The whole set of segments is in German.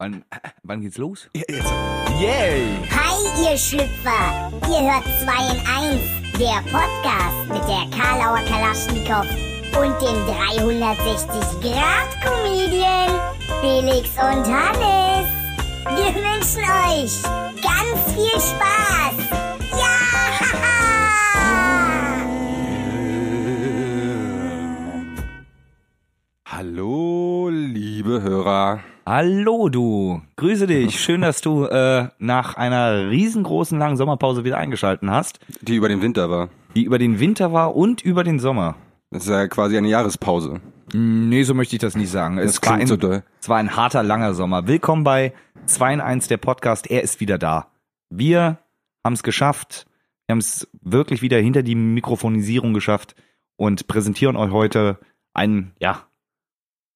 Wann, wann geht's los? Yay! Hi, ihr Schlüpfer! Ihr hört 2 in 1, der Podcast mit der Karlauer Kalaschnikow und dem 360-Grad-Comedian Felix und Hannes. Wir wünschen euch ganz viel Spaß! Ja! Hallo, liebe Hörer. Hallo du, grüße dich. Schön, dass du äh, nach einer riesengroßen langen Sommerpause wieder eingeschalten hast, Die über den Winter war. die über den Winter war und über den Sommer. Das ist ja quasi eine Jahrespause. Mm, Nee, so möchte ich das nicht sagen. Das Es war, ein, so doll. es war ein harter, langer Sommer. Willkommen bei 2 in 1, der Podcast. Er ist wieder da. Wir haben es geschafft. Wir haben es wirklich wieder hinter die Mikrofonisierung geschafft und präsentieren euch heute einen, ja,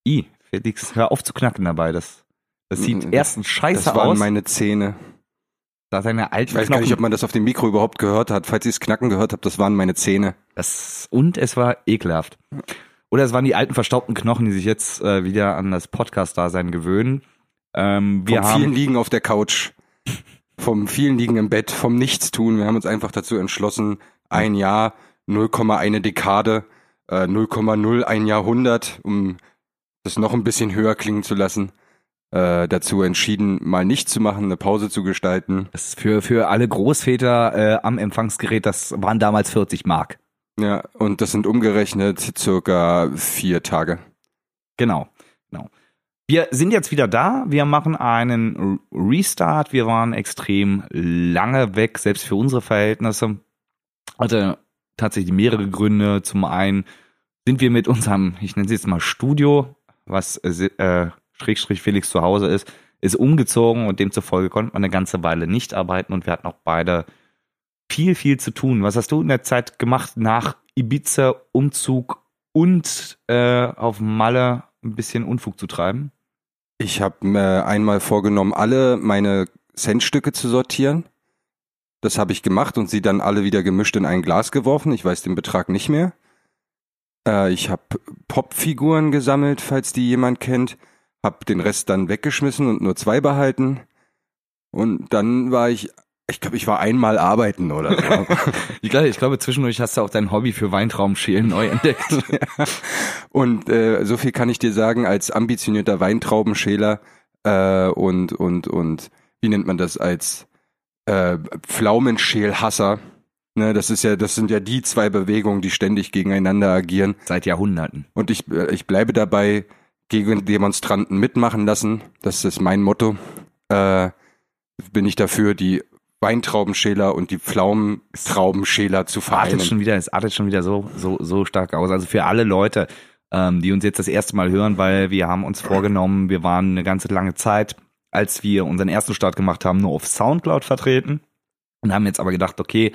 I, Felix, hör auf zu knacken dabei. Das, das sieht Mm, erstens scheiße Das waren aus. meine Zähne. da seine alten Ich weiß gar Knochen. nicht, ob man das auf dem Mikro überhaupt gehört hat. Falls ihr es knacken gehört habt, das waren meine Zähne. Das, und es war ekelhaft. Oder es waren die alten verstaubten Knochen, die sich jetzt äh, wieder an das Podcast-Dasein gewöhnen. Ähm, wir Vom vielen haben, Liegen auf der Couch. Vom vielen Liegen im Bett, vom Nichtstun. Wir haben uns einfach dazu entschlossen, ein Jahr, 0,1 Dekade, äh, 0,01 Jahrhundert, um das noch ein bisschen höher klingen zu lassen, äh, dazu entschieden, mal nichts zu machen, eine Pause zu gestalten. das ist für, für alle Großväter äh, am Empfangsgerät, das waren damals 40 Mark. Ja, und das sind umgerechnet circa vier Tage. Genau, genau. Wir sind jetzt wieder da. Wir machen einen Restart. Wir waren extrem lange weg, selbst für unsere Verhältnisse. Hatte tatsächlich mehrere Gründe. Zum einen sind wir mit unserem, ich nenne es jetzt mal Studio, was äh, Schrägstrich Felix zu Hause ist, ist umgezogen und demzufolge konnte man eine ganze Weile nicht arbeiten und wir hatten auch beide viel, viel zu tun. Was hast du in der Zeit gemacht nach Ibiza, Umzug und äh, auf Malle ein bisschen Unfug zu treiben? Ich habe mir einmal vorgenommen, alle meine Centstücke zu sortieren. Das habe ich gemacht und sie dann alle wieder gemischt in ein Glas geworfen. Ich weiß den Betrag nicht mehr. Äh, ich habe Popfiguren gesammelt, falls die jemand kennt. Hab den Rest dann weggeschmissen und nur zwei behalten. Und dann war ich, ich glaube, ich war einmal arbeiten oder so. Ich glaube, ich glaube, zwischendurch hast du auch dein Hobby für Weintraubenschälen neu entdeckt. Und äh, so viel kann ich dir sagen, als ambitionierter Weintraubenschäler äh, und, und, und wie nennt man das, als äh, Pflaumenschälhasser. Ne, das ist ja, das sind ja die zwei Bewegungen, die ständig gegeneinander agieren. Seit Jahrhunderten. Und ich, äh, ich bleibe dabei, gegen Demonstranten mitmachen lassen. Das ist mein Motto. Äh, bin ich dafür, die Weintraubenschäler und die Pflaumentraubenschäler zu artet vereinen. schon wieder, es artet schon wieder so, so, so stark aus. Also für alle Leute, ähm, die uns jetzt das erste Mal hören, weil wir haben uns vorgenommen, wir waren eine ganze lange Zeit, als wir unseren ersten Start gemacht haben, nur auf Soundcloud vertreten und haben jetzt aber gedacht, okay,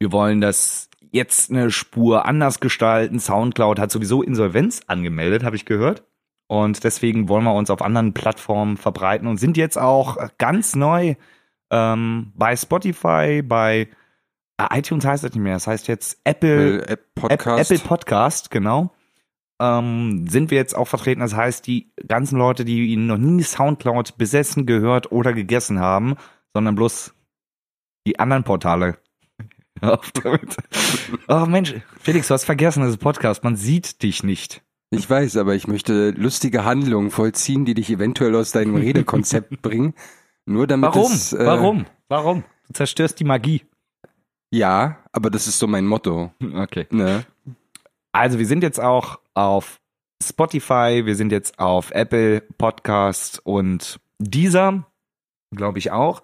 wir wollen das jetzt eine Spur anders gestalten. Soundcloud hat sowieso Insolvenz angemeldet, habe ich gehört. Und deswegen wollen wir uns auf anderen Plattformen verbreiten und sind jetzt auch ganz neu ähm, bei Spotify, bei äh, iTunes heißt das nicht mehr, das heißt jetzt Apple, Apple App App, Podcast. Apple Podcast, genau. Ähm, sind wir jetzt auch vertreten. Das heißt, die ganzen Leute, die noch nie Soundcloud besessen, gehört oder gegessen haben, sondern bloß die anderen Portale. Auf damit. oh Mensch, Felix, du hast vergessen, das ist Podcast. Man sieht dich nicht. Ich weiß, aber ich möchte lustige Handlungen vollziehen, die dich eventuell aus deinem Redekonzept bringen. Nur damit Warum? es, äh, Warum? Warum? Du zerstörst die Magie. Ja, aber das ist so mein Motto. Okay. Ne? Also wir sind jetzt auch auf Spotify, wir sind jetzt auf Apple Podcast und dieser, glaube ich auch,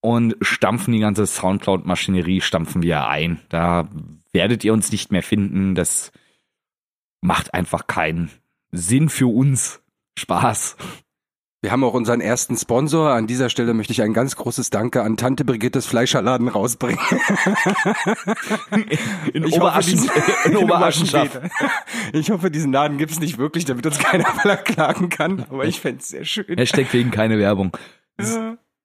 und stampfen die ganze Soundcloud-Maschinerie, stampfen wir ein. Da werdet ihr uns nicht mehr finden. Das macht einfach keinen Sinn für uns. Spaß. Wir haben auch unseren ersten Sponsor. An dieser Stelle möchte ich ein ganz großes Danke an Tante Brigittes Fleischerladen rausbringen. In Ich hoffe, Oberaschen, diesen- in Oberaschenschaft. Ich hoffe, diesen Laden gibt's nicht wirklich, damit uns keiner verklagen kann. Aber ich fänd's sehr schön. Hashtag wegen keine Werbung.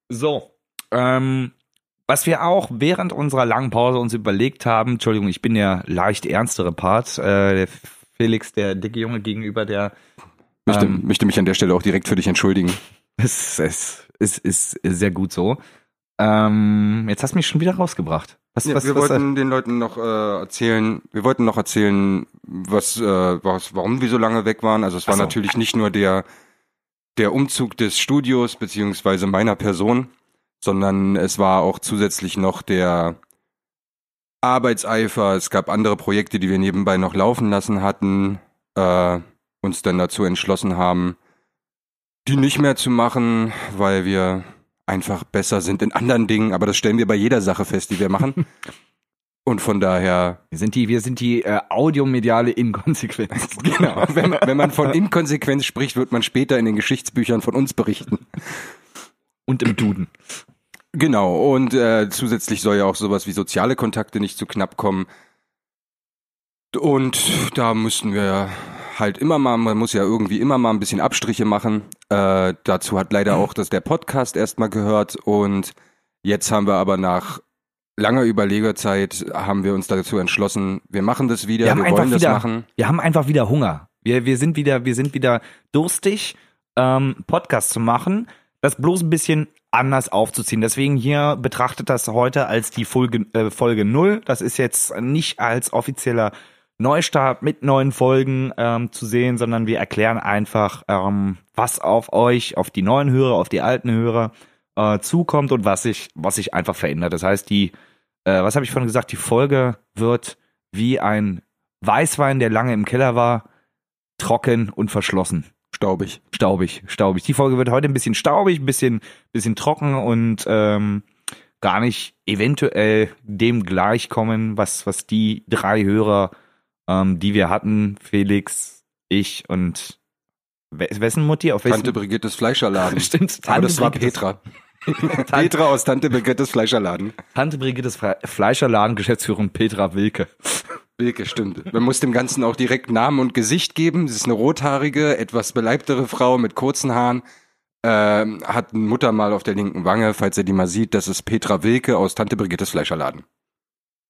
So, ähm, was wir auch während unserer langen Pause uns überlegt haben, Entschuldigung, ich bin der leicht ernstere Part, äh, der Felix, der dicke Junge gegenüber der Möchte, Ähm. möchte mich an der Stelle auch direkt für dich entschuldigen. Es, es, es ist sehr gut so. Ähm, jetzt hast du mich schon wieder rausgebracht. Was, Ja, was, wir was, wollten den Leuten noch äh, erzählen, wir wollten noch erzählen, was, äh, was, warum wir so lange weg waren. Also es war so. natürlich nicht nur der, der Umzug des Studios beziehungsweise meiner Person, sondern es war auch zusätzlich noch der Arbeitseifer. Es gab andere Projekte, die wir nebenbei noch laufen lassen hatten, äh, uns dann dazu entschlossen haben, die nicht mehr zu machen, weil wir einfach besser sind in anderen Dingen. Aber das stellen wir bei jeder Sache fest, die wir machen. Und von daher, wir sind die, wir sind die äh, audiomediale Inkonsequenz. genau, wenn wenn man von Inkonsequenz spricht, wird man später in den Geschichtsbüchern von uns berichten. Und im Duden. Genau, und äh, zusätzlich soll ja auch sowas wie soziale Kontakte nicht zu knapp kommen. Und da müssen wir halt immer mal, man muss ja irgendwie immer mal ein bisschen Abstriche machen. Äh, dazu hat leider auch das der Podcast erstmal gehört und jetzt haben wir aber nach langer Überlegerzeit haben wir uns dazu entschlossen, wir machen das wieder, Wir haben wir, wollen das wieder- machen. Wir haben einfach wieder Hunger. Wir, wir sind wieder, wir sind wieder durstig, ähm, Podcast zu machen. Das bloß ein bisschen anders aufzuziehen. Deswegen hier betrachtet das heute als die Folge, äh, Folge 0. Das ist jetzt nicht als offizieller Neustart mit neuen Folgen ähm, zu sehen, sondern wir erklären einfach, ähm, was auf euch, auf die neuen Hörer, auf die alten Hörer äh, zukommt und was sich, was sich einfach verändert. Das heißt, die, äh, was habe ich vorhin gesagt, die Folge wird wie ein Weißwein, der lange im Keller war, trocken und verschlossen. Staubig. Staubig, staubig. Die Folge wird heute ein bisschen staubig, ein bisschen, bisschen trocken und ähm, gar nicht eventuell dem gleichkommen, was, was die drei Hörer, ähm, die wir hatten, Felix, ich und we- wessen Mutti? Auf wessen? Tante Brigittes Fleischerladen. Stimmt, Aber das war Petra. Petra aus Tante Brigittes Fleischerladen. Tante Brigittes Fle Fleischerladen, Geschäftsführerin Petra Wilke. Wilke, stimmt. Man muss dem Ganzen auch direkt Namen und Gesicht geben. Sie ist eine rothaarige, etwas beleibtere Frau mit kurzen Haaren. Ähm, hat ein Muttermal auf der linken Wange, falls ihr die mal sieht. Das ist Petra Wilke aus Tante Brigittes Fleischerladen.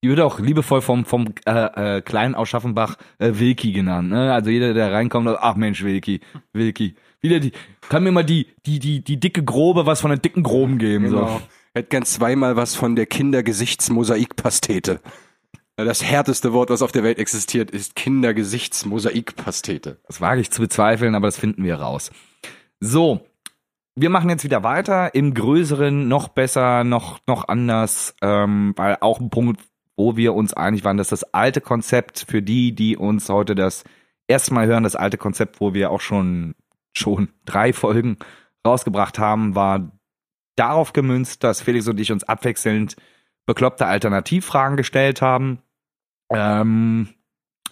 Die wird auch liebevoll vom, vom äh, äh, kleinen aus Schaffenbach äh, Wilki genannt. Ne? Also jeder, der reinkommt, sagt, ach Mensch, Wilki, Wilki. Wieder die, kann mir mal die, die, die, die dicke Grobe was von der dicken Groben geben. So. Hätte gern zweimal was von der Kindergesichtsmosaikpastete. Das härteste Wort, was auf der Welt existiert, ist Kindergesichtsmosaikpastete. Das wage ich zu bezweifeln, aber das finden wir raus. So, wir machen jetzt wieder weiter im Größeren, noch besser, noch, noch anders, ähm, weil auch ein Punkt, wo wir uns einig waren, dass das alte Konzept für die, die uns heute das erste Mal hören, das alte Konzept, wo wir auch schon, schon drei Folgen rausgebracht haben, war darauf gemünzt, dass Felix und ich uns abwechselnd bekloppte Alternativfragen gestellt haben. Ähm,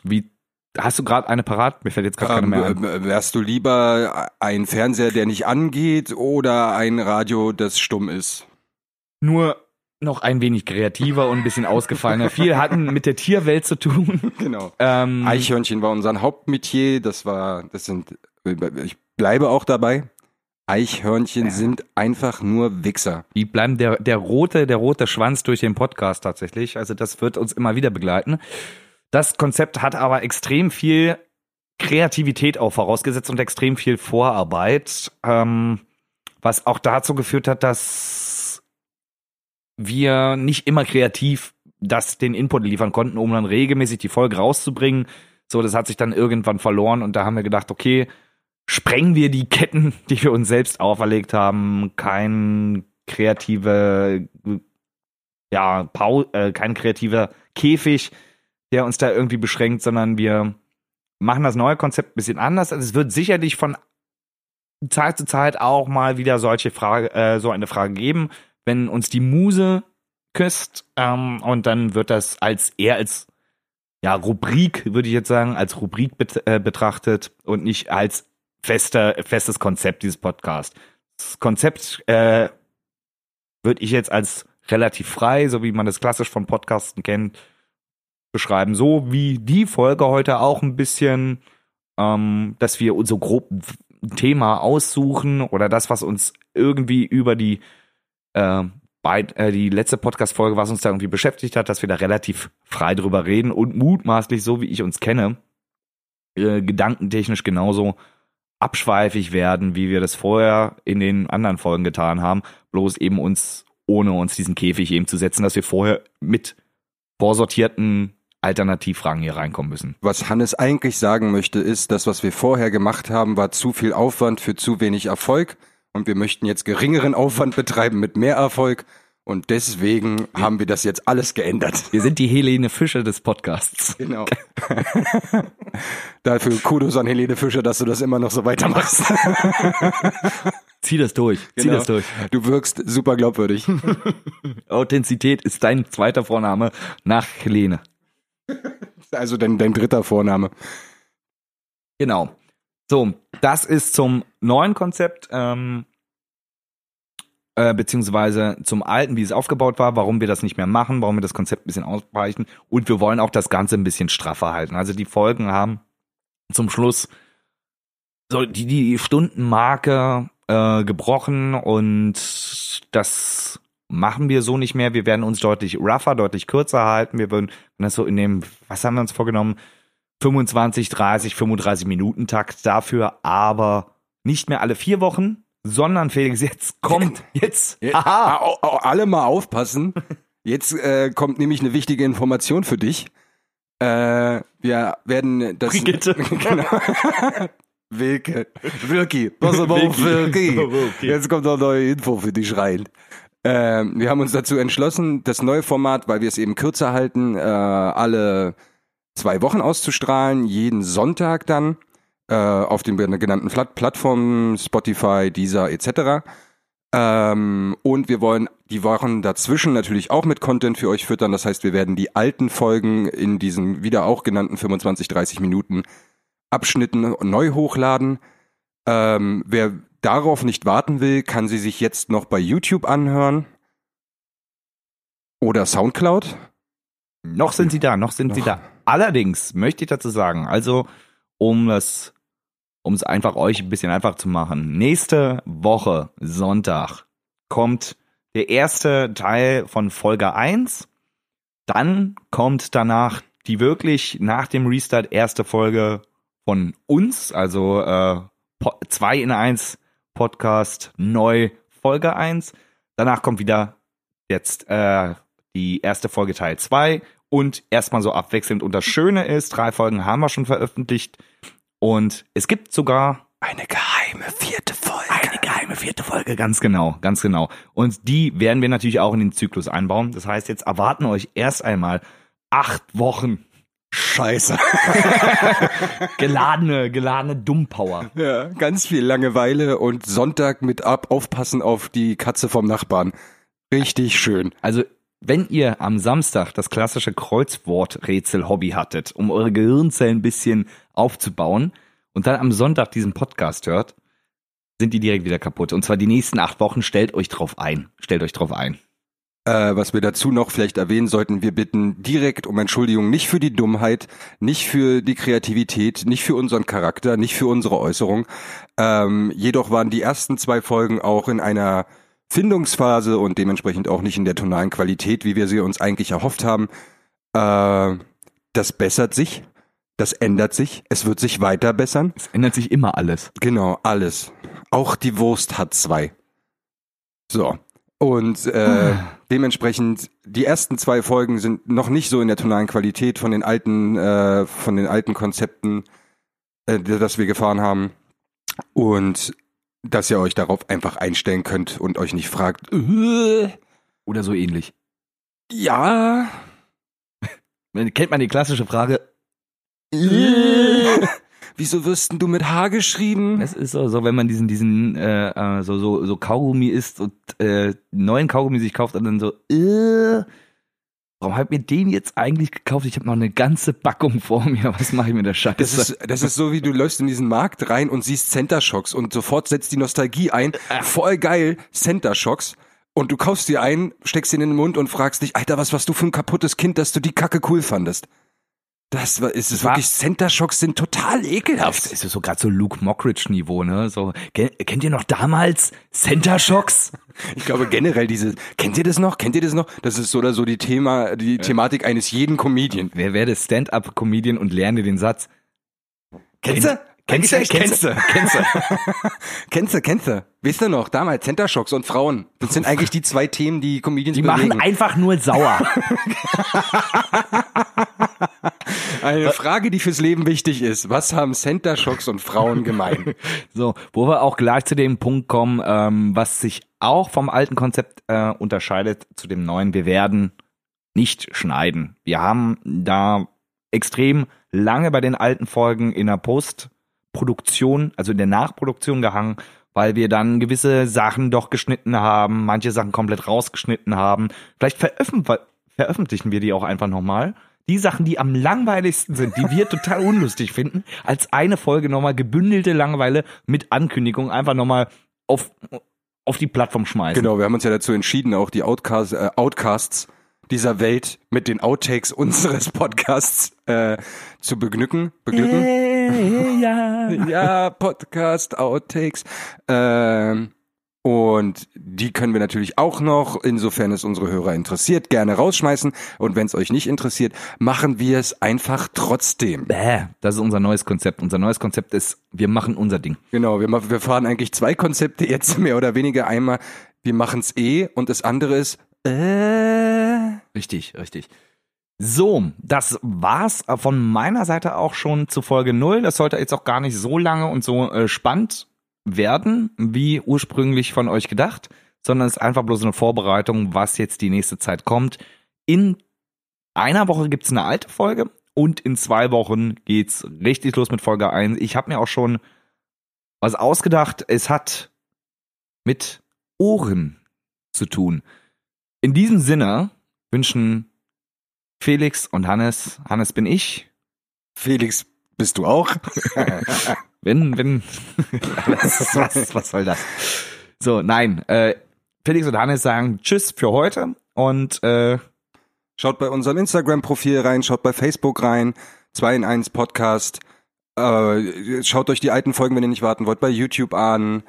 wie, hast du gerade eine parat? Mir fällt jetzt gerade keine mehr ein. Ähm, wärst du lieber ein Fernseher, der nicht angeht oder ein Radio, das stumm ist? nur noch ein wenig kreativer und ein bisschen ausgefallener. Viel hatten mit der Tierwelt zu tun. Genau. Ähm, Eichhörnchen war unser Hauptmetier. Das war, das sind, ich bleibe auch dabei. Eichhörnchen sind einfach nur Wichser. die bleiben der, der rote, der rote Schwanz durch den Podcast tatsächlich. Also das wird uns immer wieder begleiten. Das Konzept hat aber extrem viel Kreativität auch vorausgesetzt und extrem viel Vorarbeit, ähm, was auch dazu geführt hat, dass wir nicht immer kreativ das den Input liefern konnten, um dann regelmäßig die Folge rauszubringen. So, das hat sich dann irgendwann verloren und da haben wir gedacht, okay, sprengen wir die Ketten, die wir uns selbst auferlegt haben. Kein kreative, ja, Pau äh, kein kreativer Käfig, der uns da irgendwie beschränkt, sondern wir machen das neue Konzept ein bisschen anders. Also es wird sicherlich von Zeit zu Zeit auch mal wieder solche Frage, äh, so eine Frage geben, wenn uns die Muse küsst ähm, und dann wird das als eher als ja Rubrik würde ich jetzt sagen als Rubrik bet äh, betrachtet und nicht als fester festes Konzept dieses Podcast. Das Konzept äh, würde ich jetzt als relativ frei, so wie man das klassisch von Podcasten kennt, beschreiben. So wie die Folge heute auch ein bisschen, ähm, dass wir so grob Thema aussuchen oder das, was uns irgendwie über die äh, äh, die letzte Podcast-Folge, was uns da irgendwie beschäftigt hat, dass wir da relativ frei drüber reden und mutmaßlich, so wie ich uns kenne, äh, gedankentechnisch genauso abschweifig werden, wie wir das vorher in den anderen Folgen getan haben, bloß eben uns, ohne uns diesen Käfig eben zu setzen, dass wir vorher mit vorsortierten Alternativfragen hier reinkommen müssen. Was Hannes eigentlich sagen möchte, ist, das, was wir vorher gemacht haben, war zu viel Aufwand für zu wenig Erfolg. Und wir möchten jetzt geringeren Aufwand betreiben mit mehr Erfolg und deswegen haben wir das jetzt alles geändert. Wir sind die Helene Fischer des Podcasts. Genau. Dafür Kudos an Helene Fischer, dass du das immer noch so weitermachst. Zieh das durch. Zieh Genau. das durch. Du wirkst super glaubwürdig. Authentizität ist dein zweiter Vorname nach Helene. Also dein, dein dritter Vorname. Genau. So, das ist zum neuen Konzept, ähm, äh, beziehungsweise zum alten, wie es aufgebaut war, warum wir das nicht mehr machen, warum wir das Konzept ein bisschen ausweichen und wir wollen auch das Ganze ein bisschen straffer halten. Also die Folgen haben zum Schluss so die, die Stundenmarke äh, gebrochen und das machen wir so nicht mehr. Wir werden uns deutlich rougher, deutlich kürzer halten. Wir würden das so in dem, was haben wir uns vorgenommen? 25, 30, 35 Minuten Takt dafür, aber nicht mehr alle vier Wochen, sondern Felix, jetzt kommt, jetzt, Ah, au- au- alle mal aufpassen. Jetzt äh, kommt nämlich eine wichtige Information für dich. Äh, wir werden das. Brigitte. genau. Wilke. Wilki. Pass auf, Wilki. Wilki. Jetzt kommt noch neue Info für dich rein. Ähm, wir haben uns dazu entschlossen, das neue Format, weil wir es eben kürzer halten, äh, alle zwei Wochen auszustrahlen, jeden Sonntag dann äh, auf den genannten Plat- Plattformen, Spotify, Deezer etc. Ähm, und wir wollen die Wochen dazwischen natürlich auch mit Content für euch füttern. Das heißt, wir werden die alten Folgen in diesen wieder auch genannten 25, 30 Minuten Abschnitten neu hochladen. Ähm, wer darauf nicht warten will, kann sie sich jetzt noch bei YouTube anhören. Oder Soundcloud. noch sind sie da, noch sind sie Noch. da. Allerdings möchte ich dazu sagen, also um das, um es einfach euch ein bisschen einfach zu machen, nächste Woche Sonntag kommt der erste Teil von Folge 1. Dann kommt danach die wirklich nach dem Restart erste Folge von uns, also äh, 2 in 1 Podcast neu Folge 1. Danach kommt wieder jetzt äh, die erste Folge Teil 2 und erstmal so abwechselnd. Und das Schöne ist, drei Folgen haben wir schon veröffentlicht und es gibt sogar Eine geheime vierte Folge. eine geheime vierte Folge, ganz genau, ganz genau. Und die werden wir natürlich auch in den Zyklus einbauen. Das heißt, jetzt erwarten euch erst einmal acht Wochen Scheiße. geladene, geladene Dummpower. Ja, ganz viel Langeweile und Sonntag mit ab aufpassen auf die Katze vom Nachbarn. Richtig schön. Also, wenn ihr am Samstag das klassische Kreuzworträtsel-Hobby hattet, um eure Gehirnzellen ein bisschen aufzubauen und dann am Sonntag diesen Podcast hört, sind die direkt wieder kaputt. Und zwar die nächsten acht Wochen. Stellt euch drauf ein. Stellt euch drauf ein. Äh, was wir dazu noch vielleicht erwähnen sollten, wir bitten direkt um Entschuldigung, nicht für die Dummheit, nicht für die Kreativität, nicht für unseren Charakter, nicht für unsere Äußerung. Ähm, jedoch waren die ersten zwei Folgen auch in einer Findungsphase und dementsprechend auch nicht in der tonalen Qualität, wie wir sie uns eigentlich erhofft haben. Äh, das bessert sich, das ändert sich, es wird sich weiter bessern. Es ändert sich immer alles. Genau, alles. Auch die Wurst hat zwei. So. Und äh, dementsprechend, die ersten zwei Folgen sind noch nicht so in der tonalen Qualität von den alten, äh, von den alten Konzepten, äh, das wir gefahren haben. Und dass ihr euch darauf einfach einstellen könnt und euch nicht fragt, äh, Oder so ähnlich. ja, Kennt man die klassische Frage? äh, wieso wirst denn du mit H geschrieben? Es ist so, so wenn man diesen, diesen, äh, äh, so, so, so Kaugummi isst und äh, neuen Kaugummi sich kauft und dann so, äh, warum hab ich mir den jetzt eigentlich gekauft? Ich habe noch eine ganze Packung vor mir. Was mache ich mit der Scheiße? Das ist, das ist so, wie du läufst in diesen Markt rein und siehst Center Shocks und sofort setzt die Nostalgie ein. Voll geil, Center Shocks. Und du kaufst dir ein, steckst ihn in den Mund und fragst dich, Alter, was warst du für ein kaputtes Kind, dass du die Kacke cool fandest? Das war, ist es war- wirklich, Center Shocks sind total Das ekelhaft. ist so gerade so Luke Mockridge-Niveau, ne? So, ken- kennt ihr noch damals Center Shocks? Ich glaube generell diese, kennt ihr das noch? Kennt ihr das noch? Das ist so oder so die Thema, die Thematik eines jeden Comedian. Wer werde Stand-up-Comedian und lerne den Satz? Kennst du? Kennst du, kennst du, kennst du. Kennst du, kennst du. Wisst ihr noch, damals Center Shocks und Frauen. Das sind eigentlich die zwei Themen, die Comedians Die bewegen. machen einfach nur sauer. Eine Frage, die fürs Leben wichtig ist. Was haben Center Shocks und Frauen gemein? So, wo wir auch gleich zu dem Punkt kommen, ähm, was sich auch vom alten Konzept äh, unterscheidet zu dem neuen. Wir werden nicht schneiden. Wir haben da extrem lange bei den alten Folgen in der Postproduktion, also in der Nachproduktion gehangen, weil wir dann gewisse Sachen doch geschnitten haben, manche Sachen komplett rausgeschnitten haben. Vielleicht veröffentlichen, veröffentlichen wir die auch einfach nochmal. Die Sachen, die am langweiligsten sind, die wir total unlustig finden, als eine Folge nochmal gebündelte Langeweile mit Ankündigung einfach nochmal auf, auf die Plattform schmeißen. Genau, wir haben uns ja dazu entschieden, auch die Outcasts, äh, Outcasts dieser Welt mit den Outtakes unseres Podcasts äh, zu begnücken. Beglücken? Hey, ja. ja, Podcast, Outtakes. Ähm, und die können wir natürlich auch noch, insofern es unsere Hörer interessiert, gerne rausschmeißen. Und wenn es euch nicht interessiert, machen wir es einfach trotzdem. Bäh, das ist unser neues Konzept. Unser neues Konzept ist, wir machen unser Ding. Genau, wir, wir fahren eigentlich zwei Konzepte jetzt mehr oder weniger. Einmal, wir machen es eh und das andere ist, äh, Richtig, richtig. So, das war's von meiner Seite auch schon zu Folge null. Das sollte jetzt auch gar nicht so lange und so äh, spannend werden, wie ursprünglich von euch gedacht, sondern es ist einfach bloß eine Vorbereitung, was jetzt die nächste Zeit kommt. In einer Woche gibt's eine alte Folge und in zwei Wochen geht's richtig los mit Folge 1. Ich habe mir auch schon was ausgedacht. Es hat mit Ohren zu tun. In diesem Sinne wünschen Felix und Hannes, Hannes bin ich, Felix, bist du auch? wenn, wenn, was, was, was soll das? So, nein, äh, Felix und Hannes sagen Tschüss für heute und äh, Schaut bei unserem Instagram-Profil rein, schaut bei Facebook rein, 2 in 1 Podcast. Äh, schaut euch die alten Folgen, wenn ihr nicht warten wollt, bei YouTube an.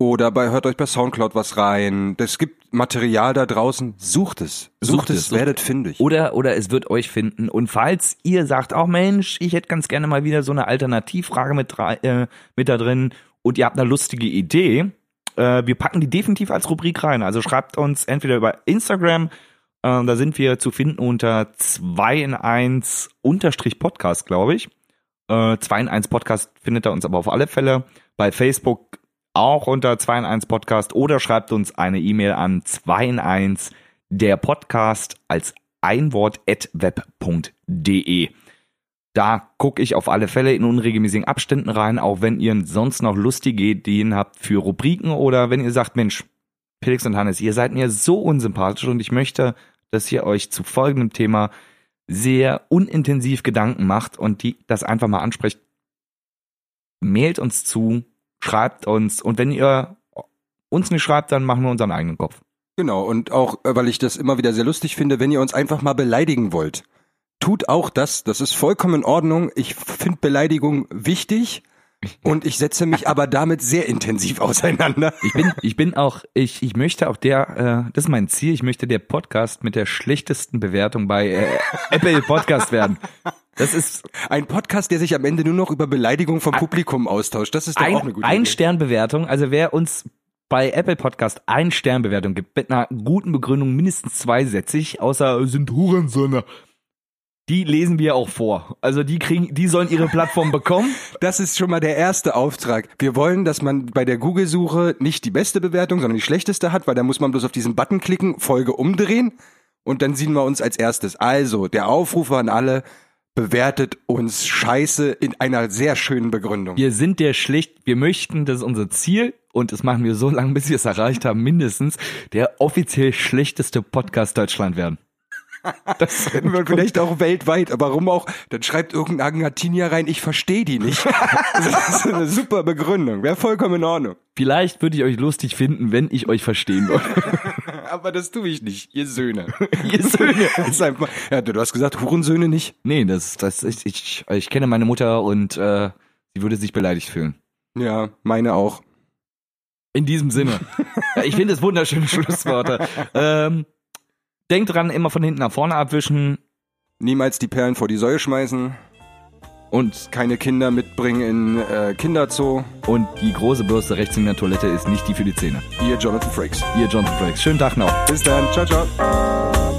Oder bei, hört euch bei Soundcloud was rein. Es gibt Material da draußen. Sucht es. Sucht, Sucht es, es, sucht- werdet fündig. oder oder es wird euch finden und falls ihr sagt, auch Mensch, ich hätte ganz gerne mal wieder so eine Alternativfrage mit äh, mit da drin und ihr habt eine lustige Idee, äh, wir packen die definitiv als Rubrik rein. Also schreibt uns entweder über Instagram, äh, da sind wir zu finden unter 2 in 1 unterstrich Podcast, glaube ich. Äh, 2 in 1 Podcast findet ihr uns aber auf alle Fälle. Bei Facebook auch unter 2 in 1 Podcast oder schreibt uns eine E-Mail an 2 in 1 der Podcast als ein Wort at web.de. Da gucke ich auf alle Fälle in unregelmäßigen Abständen rein, auch wenn ihr sonst noch lustige Ideen habt für Rubriken oder wenn ihr sagt, Mensch, Felix und Hannes, ihr seid mir so unsympathisch und ich möchte, dass ihr euch zu folgendem Thema sehr unintensiv Gedanken macht und die das einfach mal ansprecht. Mailt uns zu, schreibt uns und wenn ihr uns nicht schreibt, dann machen wir unseren eigenen Kopf. Genau, und auch, äh, weil ich das immer wieder sehr lustig finde, wenn ihr uns einfach mal beleidigen wollt. Tut auch das, das ist vollkommen in Ordnung. Ich finde Beleidigung wichtig und ich setze mich aber damit sehr intensiv auseinander. Ich bin, ich bin auch, ich, ich möchte auch der, äh, das ist mein Ziel, ich möchte der Podcast mit der schlechtesten Bewertung bei äh, Apple Podcast werden. Das ist Ein Podcast, der sich am Ende nur noch über Beleidigung vom Publikum austauscht. Das ist doch auch eine ein, gute ein Idee. Sternbewertung. Also wer uns bei Apple Podcast ein Sternbewertung gibt, mit einer guten Begründung, mindestens zweisätzig, außer sind Hurensöhne. Die lesen wir auch vor. Also die kriegen, die sollen ihre Plattform bekommen. Das ist schon mal der erste Auftrag. Wir wollen, dass man bei der Google-Suche nicht die beste Bewertung, sondern die schlechteste hat, weil da muss man bloß auf diesen Button klicken, Folge umdrehen und dann sehen wir uns als erstes. Also, der Aufruf an alle, bewertet uns scheiße in einer sehr schönen Begründung. Wir sind der schlicht, wir möchten, das ist unser Ziel und das machen wir so lange, bis wir es erreicht haben, mindestens der offiziell schlechteste Podcast Deutschland werden. Das wird vielleicht auch weltweit, aber warum auch? Dann schreibt irgendein Argentinier rein, ich verstehe die nicht. Das ist eine super Begründung, wäre vollkommen in Ordnung. Vielleicht würde ich euch lustig finden, wenn ich euch verstehen würde. Aber das tue ich nicht, ihr Söhne. Ihr Söhne. Einfach, ja, du hast gesagt, Hurensöhne nicht? Nee, das, das ich, ich, ich kenne meine Mutter und äh, sie würde sich beleidigt fühlen. Ja, meine auch. In diesem Sinne. ich finde es wunderschöne Schlussworte. Ähm, denkt dran, immer von hinten nach vorne abwischen. Niemals die Perlen vor die Säue schmeißen. Und keine Kinder mitbringen in äh, Kinderzoo. Und die große Bürste rechts in der Toilette ist nicht die für die Zähne. Ihr Jonathan Frakes. Ihr Jonathan Frakes. Schönen Tag noch. Bis dann. Ciao, ciao.